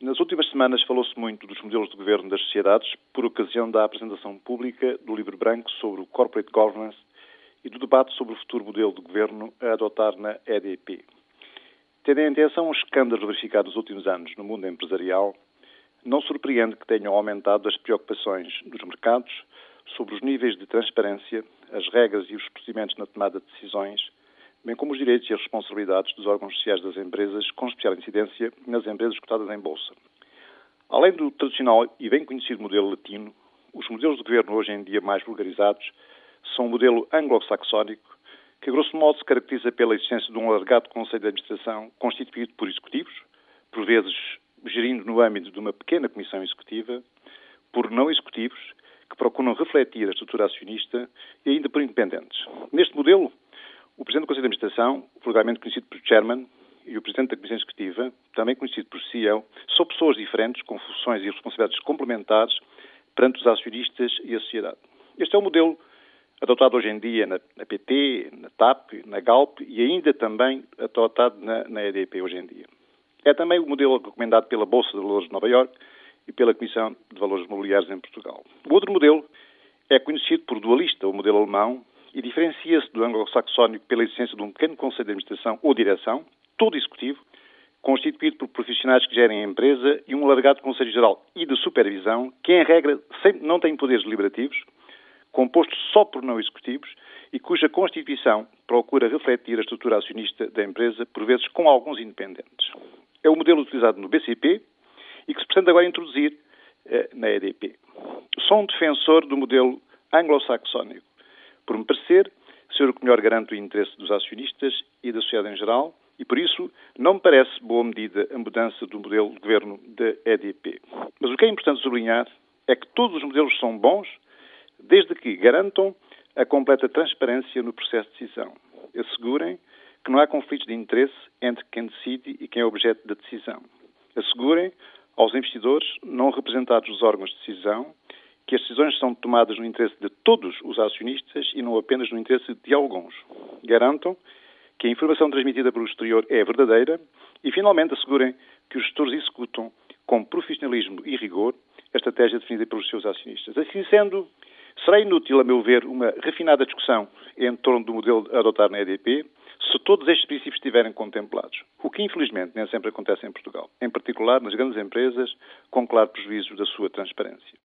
Nas últimas semanas falou-se muito dos modelos de governo das sociedades por ocasião da apresentação pública do livro branco sobre o Corporate Governance e do debate sobre o futuro modelo de governo a adotar na EDP. Tendo em atenção os escândalos verificados nos últimos anos no mundo empresarial, não surpreende que tenham aumentado as preocupações dos mercados sobre os níveis de transparência, as regras e os procedimentos na tomada de decisões bem como os direitos e as responsabilidades dos órgãos sociais das empresas, com especial incidência nas empresas cotadas em bolsa. Além do tradicional e bem conhecido modelo latino, os modelos de governo hoje em dia mais vulgarizados são o modelo anglo-saxónico, que grosso modo se caracteriza pela existência de um alargado Conselho de Administração constituído por executivos, por vezes gerindo no âmbito de uma pequena comissão executiva, por não executivos, que procuram refletir a estrutura acionista e ainda por independentes. Neste modelo, o Presidente do Conselho de Administração, vulgarmente conhecido por Chairman, e o Presidente da Comissão Executiva, também conhecido por CEO, são pessoas diferentes, com funções e responsabilidades complementares perante os acionistas e a sociedade. Este é o modelo adotado hoje em dia na, PT, na TAP, na GALP e ainda também adotado na, na EDP hoje em dia. É também o modelo recomendado pela Bolsa de Valores de Nova Iorque e pela Comissão de Valores Mobiliários em Portugal. O outro modelo é conhecido por dualista, o modelo alemão, e diferencia-se do anglo-saxónico pela existência de um pequeno conselho de administração ou direção, todo executivo, constituído por profissionais que gerem a empresa e um alargado Conselho Geral e de Supervisão, que, em regra, não tem poderes deliberativos, composto só por não executivos e cuja constituição procura refletir a estrutura acionista da empresa, por vezes com alguns independentes. É o modelo utilizado no BCP e que se pretende agora introduzir eh, na EDP. Sou um defensor do modelo anglo-saxónico, por me parecer, ser o que melhor garante o interesse dos acionistas e da sociedade em geral, e por isso não me parece boa medida a mudança do modelo de governo da EDP. Mas o que é importante sublinhar é que todos os modelos são bons, desde que garantam a completa transparência no processo de decisão. Assegurem que não há conflitos de interesse entre quem decide e quem é objeto da decisão. Assegurem aos investidores, não representados dos órgãos de decisão, que as decisões são tomadas no interesse de todos os acionistas e não apenas no interesse de alguns. Garantam que a informação transmitida pelo exterior é verdadeira e, finalmente, assegurem que os gestores executam com profissionalismo e rigor a estratégia definida pelos seus acionistas. Assim sendo, será inútil, a meu ver, uma refinada discussão em torno do modelo a adotar na EDP se todos estes princípios estiverem contemplados, o que infelizmente nem sempre acontece em Portugal, em particular nas grandes empresas, com claro prejuízo da sua transparência.